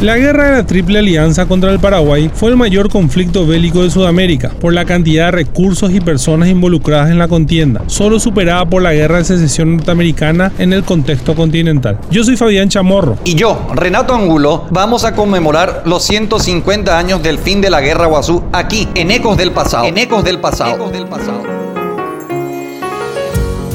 La guerra de la Triple Alianza contra el Paraguay fue el mayor conflicto bélico de Sudamérica por la cantidad de recursos y personas involucradas en la contienda, solo superada por la guerra de secesión norteamericana en el contexto continental. Yo soy Fabián Chamorro. Y yo, Renato Angulo, vamos a conmemorar los 150 años del fin de la guerra Guazú aquí, en Ecos del Pasado. En Ecos del Pasado. Ecos del Pasado.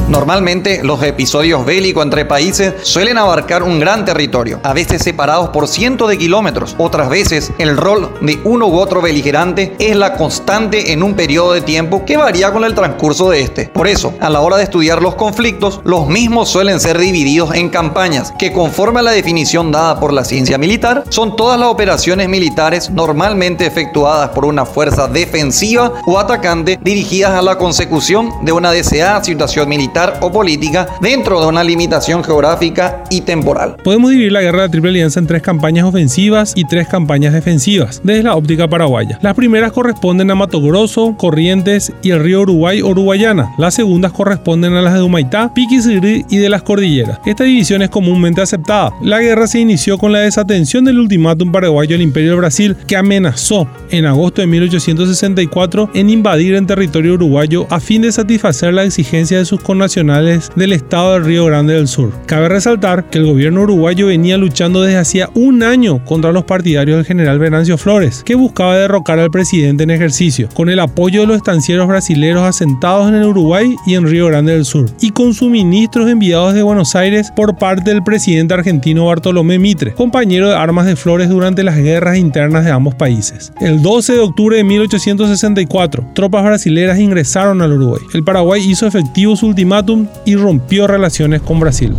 Normalmente los episodios bélicos entre países suelen abarcar un gran territorio, a veces separados por cientos de kilómetros. Otras veces el rol de uno u otro beligerante es la constante en un periodo de tiempo que varía con el transcurso de este. Por eso, a la hora de estudiar los conflictos, los mismos suelen ser divididos en campañas, que conforme a la definición dada por la ciencia militar, son todas las operaciones militares normalmente efectuadas por una fuerza defensiva o atacante dirigidas a la consecución de una deseada situación militar o política dentro de una limitación geográfica y temporal. Podemos dividir la guerra de la Triple Alianza en tres campañas ofensivas y tres campañas defensivas, desde la óptica paraguaya. Las primeras corresponden a Mato Grosso, Corrientes y el río Uruguay o Uruguayana. Las segundas corresponden a las de Humaitá, Piquisiri y de las cordilleras. Esta división es comúnmente aceptada. La guerra se inició con la desatención del ultimátum paraguayo al Imperio de Brasil, que amenazó en agosto de 1864 en invadir el territorio uruguayo a fin de satisfacer la exigencia de sus connacionales del estado del Río Grande del Sur. Cabe resaltar que el gobierno uruguayo venía luchando desde hacía un año contra los partidarios del general Venancio Flores, que buscaba derrocar al presidente en ejercicio, con el apoyo de los estancieros brasileños asentados en el Uruguay y en Río Grande del Sur, y con suministros enviados de Buenos Aires por parte del presidente argentino Bartolomé Mitre, compañero de armas de Flores durante las guerras internas de ambos países. El 12 de octubre de 1864, tropas brasileras ingresaron al Uruguay. El Paraguay hizo efectivo su ultimátum y rompió relaciones con Brasil.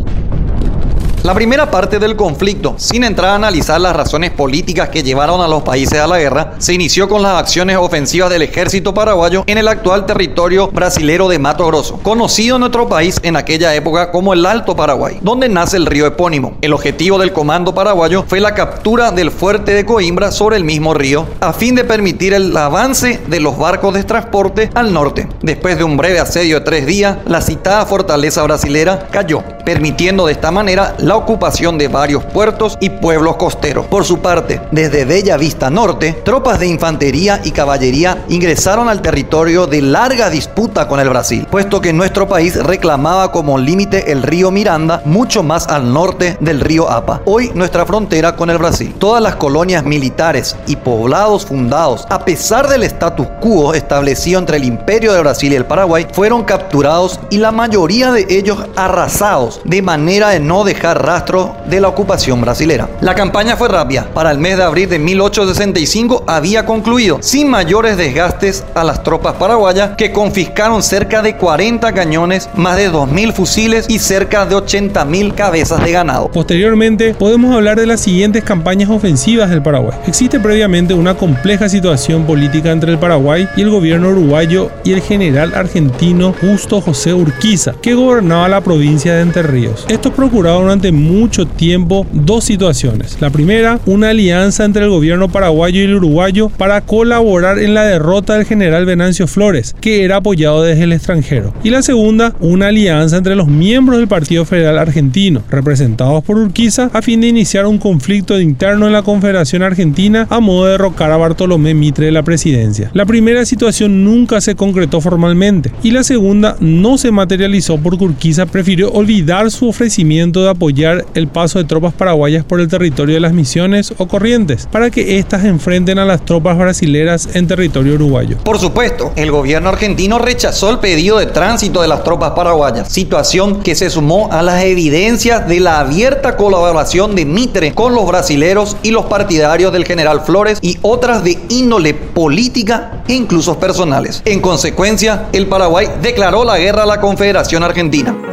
La primera parte del conflicto, sin entrar a analizar las razones políticas que llevaron a los países a la guerra, se inició con las acciones ofensivas del ejército paraguayo en el actual territorio brasilero de Mato Grosso, conocido en nuestro país en aquella época como el Alto Paraguay, donde nace el río epónimo. El objetivo del comando paraguayo fue la captura del fuerte de Coimbra sobre el mismo río, a fin de permitir el avance de los barcos de transporte al norte. Después de un breve asedio de tres días, la citada fortaleza brasilera cayó, permitiendo de esta manera la ocupación de varios puertos y pueblos costeros. Por su parte, desde Bella Vista Norte, tropas de infantería y caballería ingresaron al territorio de larga disputa con el Brasil, puesto que nuestro país reclamaba como límite el río Miranda mucho más al norte del río Apa, hoy nuestra frontera con el Brasil. Todas las colonias militares y poblados fundados, a pesar del status quo establecido entre el Imperio de Brasil y el Paraguay, fueron capturados y la mayoría de ellos arrasados, de manera de no dejar rastro de la ocupación brasilera. La campaña fue rápida. Para el mes de abril de 1865 había concluido, sin mayores desgastes a las tropas paraguayas que confiscaron cerca de 40 cañones, más de 2.000 fusiles y cerca de 80.000 cabezas de ganado. Posteriormente, podemos hablar de las siguientes campañas ofensivas del Paraguay. Existe previamente una compleja situación política entre el Paraguay y el gobierno uruguayo y el general argentino Justo José Urquiza, que gobernaba la provincia de Entre Ríos. Esto procuraba durante mucho tiempo dos situaciones. La primera, una alianza entre el gobierno paraguayo y el uruguayo para colaborar en la derrota del general Venancio Flores, que era apoyado desde el extranjero. Y la segunda, una alianza entre los miembros del Partido Federal Argentino, representados por Urquiza, a fin de iniciar un conflicto interno en la Confederación Argentina a modo de derrocar a Bartolomé Mitre de la presidencia. La primera situación nunca se concretó formalmente y la segunda no se materializó porque Urquiza prefirió olvidar su ofrecimiento de apoyar el paso de tropas paraguayas por el territorio de las Misiones o Corrientes, para que éstas enfrenten a las tropas brasileras en territorio uruguayo. Por supuesto, el gobierno argentino rechazó el pedido de tránsito de las tropas paraguayas, situación que se sumó a las evidencias de la abierta colaboración de Mitre con los brasileros y los partidarios del general Flores y otras de índole política e incluso personales. En consecuencia, el Paraguay declaró la guerra a la Confederación Argentina.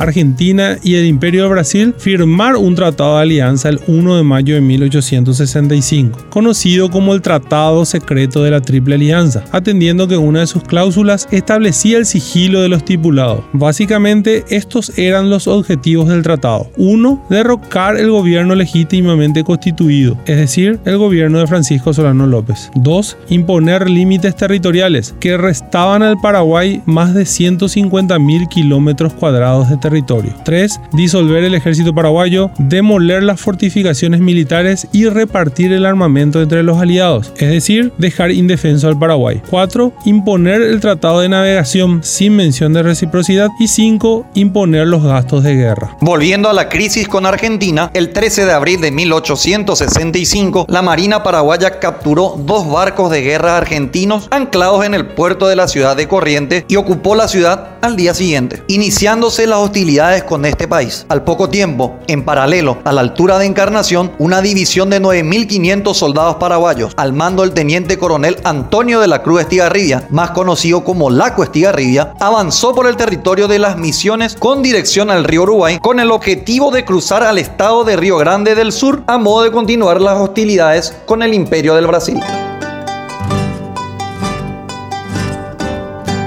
Argentina y el Imperio de Brasil firmar un tratado de alianza el 1 de mayo de 1865, conocido como el Tratado Secreto de la Triple Alianza, atendiendo que una de sus cláusulas establecía el sigilo de los tripulados. Básicamente, estos eran los objetivos del tratado. 1. Derrocar el gobierno legítimamente constituido, es decir, el gobierno de Francisco Solano López. 2. Imponer límites territoriales que restaban al Paraguay más de 150.000 kilómetros cuadrados de territorio territorio. 3. Disolver el ejército paraguayo, demoler las fortificaciones militares y repartir el armamento entre los aliados, es decir, dejar indefenso al Paraguay. 4. Imponer el tratado de navegación sin mención de reciprocidad. Y 5. Imponer los gastos de guerra. Volviendo a la crisis con Argentina, el 13 de abril de 1865, la Marina paraguaya capturó dos barcos de guerra argentinos anclados en el puerto de la ciudad de Corrientes y ocupó la ciudad al día siguiente, iniciándose las hostilidades con este país. Al poco tiempo, en paralelo, a la altura de Encarnación, una división de 9.500 soldados paraguayos, al mando del teniente coronel Antonio de la Cruz Estigarribia, más conocido como Laco Estigarribia, avanzó por el territorio de las misiones con dirección al río Uruguay con el objetivo de cruzar al estado de Río Grande del Sur a modo de continuar las hostilidades con el imperio del Brasil.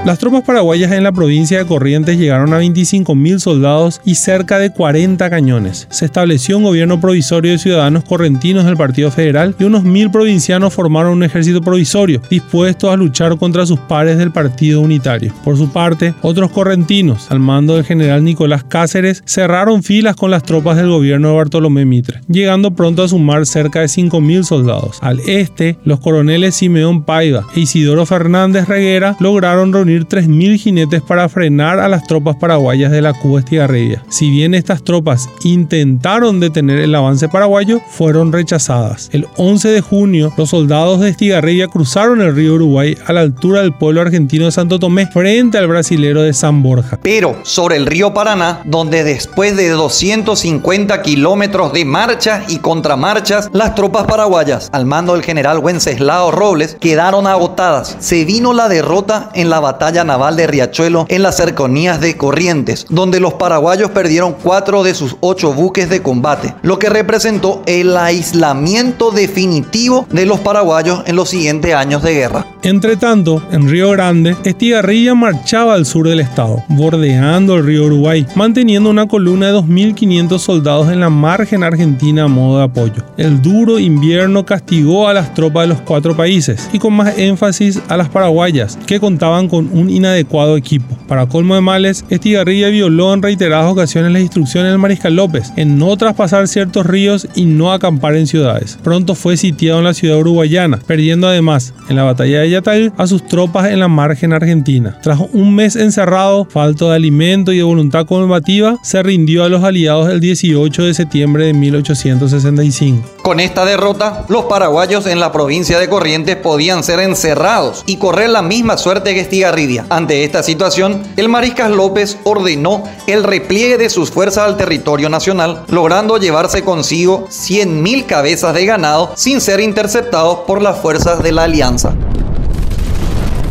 Las tropas paraguayas en la provincia de Corrientes llegaron a 25.000 soldados y cerca de 40 cañones. Se estableció un gobierno provisorio de ciudadanos correntinos del Partido Federal y unos mil provincianos formaron un ejército provisorio, dispuestos a luchar contra sus pares del Partido Unitario. Por su parte, otros correntinos, al mando del general Nicolás Cáceres, cerraron filas con las tropas del gobierno de Bartolomé Mitre, llegando pronto a sumar cerca de 5.000 soldados. Al este, los coroneles Simeón Paiva e Isidoro Fernández Reguera lograron reunir 3.000 jinetes para frenar a las tropas paraguayas de la Cuba Estigarribia. Si bien estas tropas intentaron detener el avance paraguayo, fueron rechazadas. El 11 de junio, los soldados de Estigarribia cruzaron el río Uruguay a la altura del pueblo argentino de Santo Tomé frente al brasilero de San Borja. Pero sobre el río Paraná, donde después de 250 kilómetros de marchas y contramarchas, las tropas paraguayas, al mando del general Wenceslao Robles, quedaron agotadas. Se vino la derrota en la batalla naval de Riachuelo en las cercanías de Corrientes, donde los paraguayos perdieron cuatro de sus ocho buques de combate, lo que representó el aislamiento definitivo de los paraguayos en los siguientes años de guerra. Entre tanto, en Río Grande, Estigarribia marchaba al sur del estado, bordeando el río Uruguay, manteniendo una columna de 2.500 soldados en la margen argentina a modo de apoyo. El duro invierno castigó a las tropas de los cuatro países y con más énfasis a las paraguayas, que contaban con un inadecuado equipo. Para colmo de males, Estigarribia violó en reiteradas ocasiones las instrucciones del mariscal López en no traspasar ciertos ríos y no acampar en ciudades. Pronto fue sitiado en la ciudad uruguayana, perdiendo además en la batalla de Yatay a sus tropas en la margen argentina. Tras un mes encerrado, falto de alimento y de voluntad combativa, se rindió a los aliados el 18 de septiembre de 1865. Con esta derrota, los paraguayos en la provincia de Corrientes podían ser encerrados y correr la misma suerte que Estigarribia. Ante esta situación, el mariscal López ordenó el repliegue de sus fuerzas al territorio nacional, logrando llevarse consigo 100.000 cabezas de ganado sin ser interceptados por las fuerzas de la alianza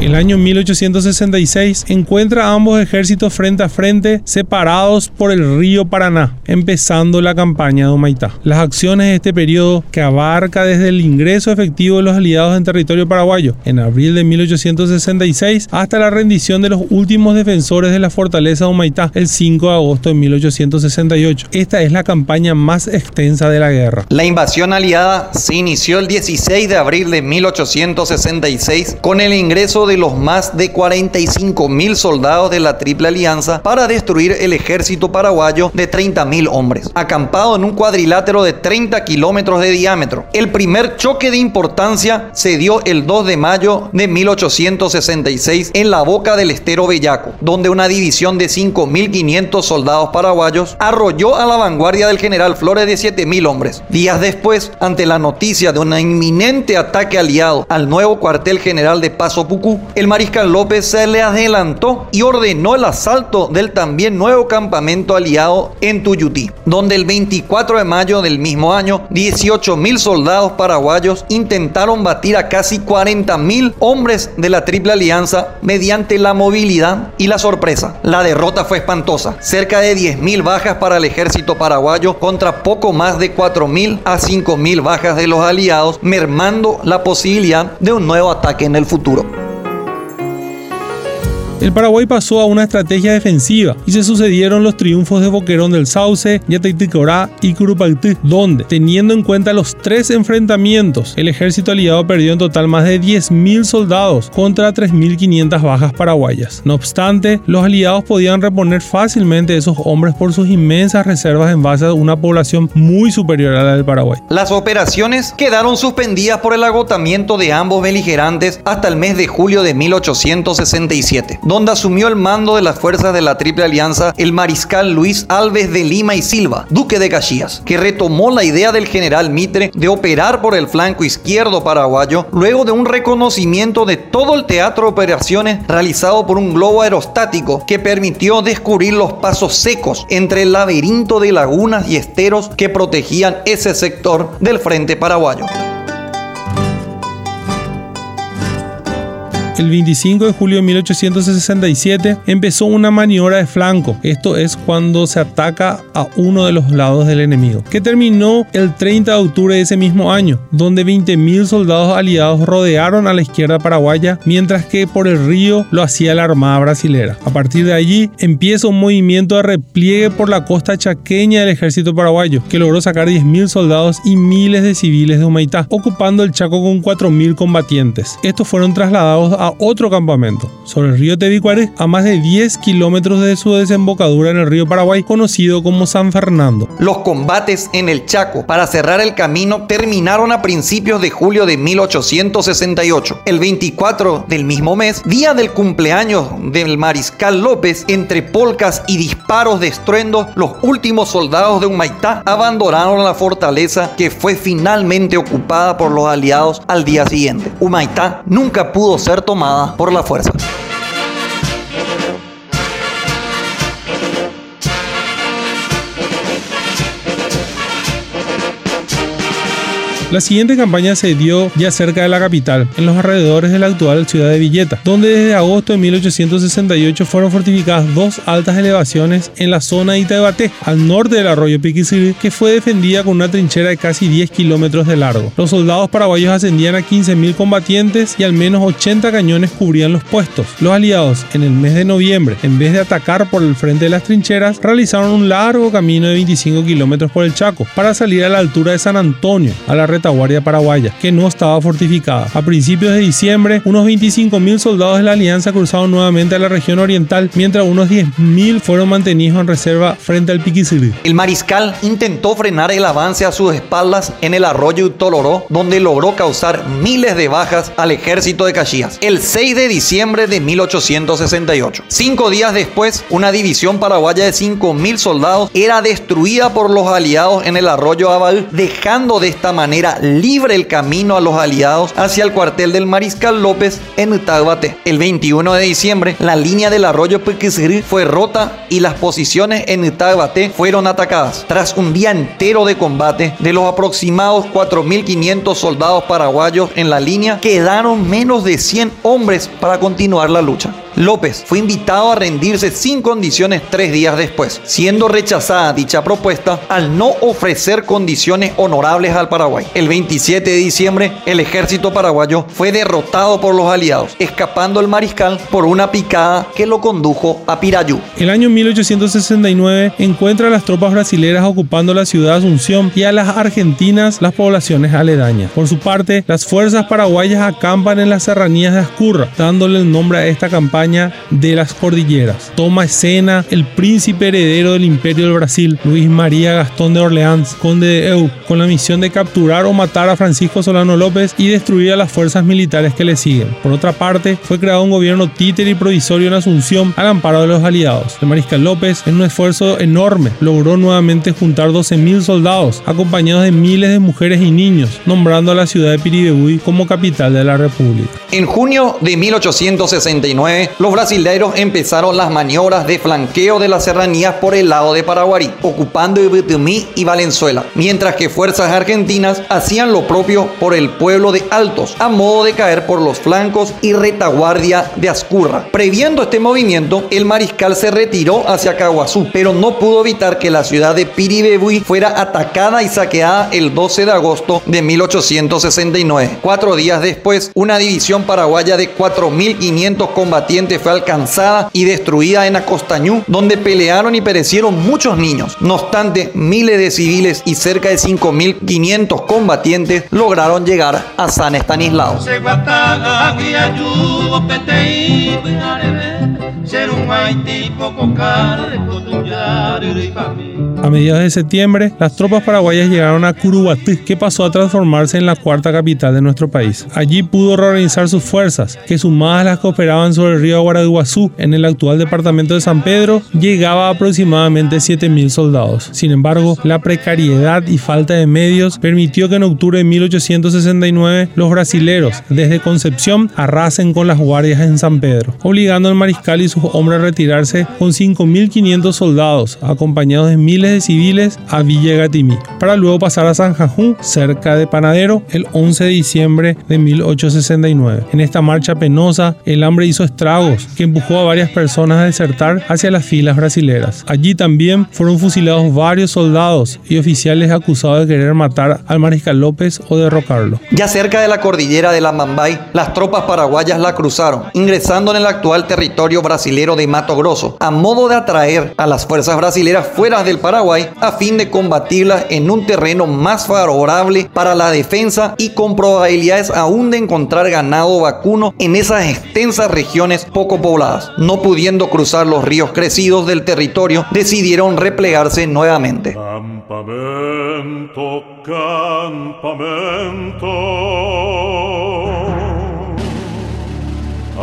el año 1866 encuentra a ambos ejércitos frente a frente separados por el río Paraná, empezando la campaña de Humaitá. Las acciones de este periodo, que abarca desde el ingreso efectivo de los aliados en territorio paraguayo en abril de 1866 hasta la rendición de los últimos defensores de la fortaleza de Humaitá el 5 de agosto de 1868. Esta es la campaña más extensa de la guerra. La invasión aliada se inició el 16 de abril de 1866 con el ingreso de los más de 45 mil soldados de la Triple Alianza para destruir el ejército paraguayo de 30 mil hombres, acampado en un cuadrilátero de 30 kilómetros de diámetro. El primer choque de importancia se dio el 2 de mayo de 1866 en la boca del estero Bellaco, donde una división de 5.500 soldados paraguayos arrolló a la vanguardia del general Flores de 7.000 hombres. Días después, ante la noticia de un inminente ataque aliado al nuevo cuartel general de Paso Pucú, el mariscal López se le adelantó y ordenó el asalto del también nuevo campamento aliado en Tuyutí, donde el 24 de mayo del mismo año 18 mil soldados paraguayos intentaron batir a casi 40 mil hombres de la Triple Alianza mediante la movilidad y la sorpresa. La derrota fue espantosa, cerca de 10 mil bajas para el ejército paraguayo contra poco más de 4 mil a 5 mil bajas de los aliados, mermando la posibilidad de un nuevo ataque en el futuro. El Paraguay pasó a una estrategia defensiva y se sucedieron los triunfos de Boquerón del Sauce, Yatayticorá y Curupaytí, donde, teniendo en cuenta los tres enfrentamientos, el ejército aliado perdió en total más de 10.000 soldados contra 3.500 bajas paraguayas. No obstante, los aliados podían reponer fácilmente esos hombres por sus inmensas reservas en base a una población muy superior a la del Paraguay. Las operaciones quedaron suspendidas por el agotamiento de ambos beligerantes hasta el mes de julio de 1867 donde asumió el mando de las fuerzas de la Triple Alianza el mariscal Luis Alves de Lima y Silva, duque de Caxias, que retomó la idea del general Mitre de operar por el flanco izquierdo paraguayo luego de un reconocimiento de todo el teatro de operaciones realizado por un globo aerostático que permitió descubrir los pasos secos entre el laberinto de lagunas y esteros que protegían ese sector del frente paraguayo. El 25 de julio de 1867 empezó una maniobra de flanco. Esto es cuando se ataca a uno de los lados del enemigo, que terminó el 30 de octubre de ese mismo año, donde 20.000 soldados aliados rodearon a la izquierda paraguaya, mientras que por el río lo hacía la Armada Brasilera. A partir de allí empieza un movimiento de repliegue por la costa chaqueña del ejército paraguayo, que logró sacar 10.000 soldados y miles de civiles de Humaitá, ocupando el Chaco con 4.000 combatientes. Estos fueron trasladados a otro campamento sobre el río Tebicuare a más de 10 kilómetros de su desembocadura en el río Paraguay conocido como San Fernando. Los combates en el Chaco para cerrar el camino terminaron a principios de julio de 1868. El 24 del mismo mes, día del cumpleaños del mariscal López, entre polcas y disparos de estruendo, los últimos soldados de Humaitá abandonaron la fortaleza que fue finalmente ocupada por los aliados al día siguiente. Humaitá nunca pudo ser tomada por la fuerza. La siguiente campaña se dio ya cerca de la capital, en los alrededores de la actual ciudad de Villeta, donde desde agosto de 1868 fueron fortificadas dos altas elevaciones en la zona de Itabaté, al norte del arroyo Piquisiri, que fue defendida con una trinchera de casi 10 kilómetros de largo. Los soldados paraguayos ascendían a 15.000 combatientes y al menos 80 cañones cubrían los puestos. Los aliados, en el mes de noviembre, en vez de atacar por el frente de las trincheras, realizaron un largo camino de 25 kilómetros por el Chaco para salir a la altura de San Antonio, a la retaguardia paraguaya, que no estaba fortificada. A principios de diciembre, unos 25.000 soldados de la Alianza cruzaron nuevamente a la región oriental, mientras unos 10.000 fueron mantenidos en reserva frente al Piquisiri. El mariscal intentó frenar el avance a sus espaldas en el arroyo Toloró, donde logró causar miles de bajas al ejército de Caxias. El 6 de diciembre de 1868. Cinco días después, una división paraguaya de 5.000 soldados era destruida por los aliados en el arroyo Abal, dejando de esta manera libre el camino a los aliados hacia el cuartel del Mariscal López en Utagbate. El 21 de diciembre, la línea del arroyo Pequisri fue rota y las posiciones en Utagbate fueron atacadas. Tras un día entero de combate, de los aproximados 4.500 soldados paraguayos en la línea, quedaron menos de 100 hombres para continuar la lucha. López fue invitado a rendirse sin condiciones tres días después, siendo rechazada dicha propuesta al no ofrecer condiciones honorables al Paraguay. El 27 de diciembre, el ejército paraguayo fue derrotado por los aliados, escapando el mariscal por una picada que lo condujo a Pirayú. El año 1869 encuentra a las tropas brasileras ocupando la ciudad de Asunción y a las argentinas las poblaciones aledañas. Por su parte, las fuerzas paraguayas acampan en las serranías de Ascurra, dándole el nombre a esta campaña de las cordilleras. Toma escena el príncipe heredero del imperio del Brasil, Luis María Gastón de Orleans, conde de Eu, con la misión de capturar o matar a Francisco Solano López y destruir a las fuerzas militares que le siguen. Por otra parte, fue creado un gobierno títere y provisorio en Asunción al amparo de los aliados. El mariscal López, en un esfuerzo enorme, logró nuevamente juntar 12.000 soldados, acompañados de miles de mujeres y niños, nombrando a la ciudad de Piribebuy como capital de la República. En junio de 1869, los brasileños empezaron las maniobras de flanqueo de las serranías por el lado de Paraguarí, ocupando Ibitumí y Valenzuela, mientras que fuerzas argentinas hacían lo propio por el pueblo de Altos, a modo de caer por los flancos y retaguardia de Ascurra. Previendo este movimiento, el mariscal se retiró hacia Caguazú, pero no pudo evitar que la ciudad de Piribebuy fuera atacada y saqueada el 12 de agosto de 1869. Cuatro días después, una división paraguaya de 4.500 combatientes fue alcanzada y destruida en Acostañú, donde pelearon y perecieron muchos niños. No obstante, miles de civiles y cerca de 5.500 combatientes lograron llegar a San Estanislao. A mediados de septiembre, las tropas paraguayas llegaron a Curubatí, que pasó a transformarse en la cuarta capital de nuestro país. Allí pudo reorganizar sus fuerzas, que sumadas las que operaban sobre el río Guaraduazú, en el actual departamento de San Pedro, llegaba a aproximadamente 7.000 soldados. Sin embargo, la precariedad y falta de medios permitió que en octubre de 1869 los brasileros, desde Concepción, arrasen con las guardias en San Pedro, obligando al mariscal y sus hombres a retirarse con 5.500 soldados, acompañados de miles de civiles, a Villa Gatimí, para luego pasar a San Jajú, cerca de Panadero, el 11 de diciembre de 1869. En esta marcha penosa, el hambre hizo estragos que empujó a varias personas a desertar hacia las filas brasileras. Allí también fueron fusilados varios soldados y oficiales acusados de querer matar al mariscal López o derrocarlo. Ya cerca de la cordillera de la Mambay, las tropas paraguayas la cruzaron, ingresando en el actual territorio brasilero de Mato Grosso, a modo de atraer a las fuerzas brasileras fuera del Paraguay a fin de combatirlas en un terreno más favorable para la defensa y con probabilidades aún de encontrar ganado vacuno en esas extensas regiones poco pobladas. No pudiendo cruzar los ríos crecidos del territorio, decidieron replegarse nuevamente. Campamento, campamento. En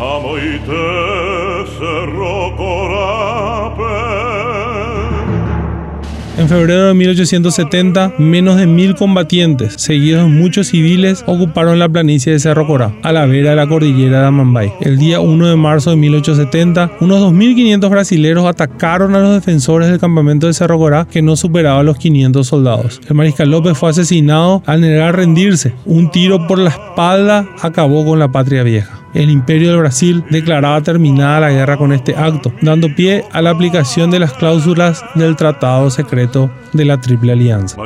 febrero de 1870, menos de mil combatientes, seguidos de muchos civiles, ocuparon la planicie de Cerro Corá, a la vera de la cordillera de Amambay. El día 1 de marzo de 1870, unos 2.500 brasileros atacaron a los defensores del campamento de Cerro Corá, que no superaba los 500 soldados. El mariscal López fue asesinado al negar rendirse. Un tiro por la espalda acabó con la patria vieja el Imperio del Brasil declaraba terminada la guerra con este acto, dando pie a la aplicación de las cláusulas del Tratado Secreto de la Triple Alianza.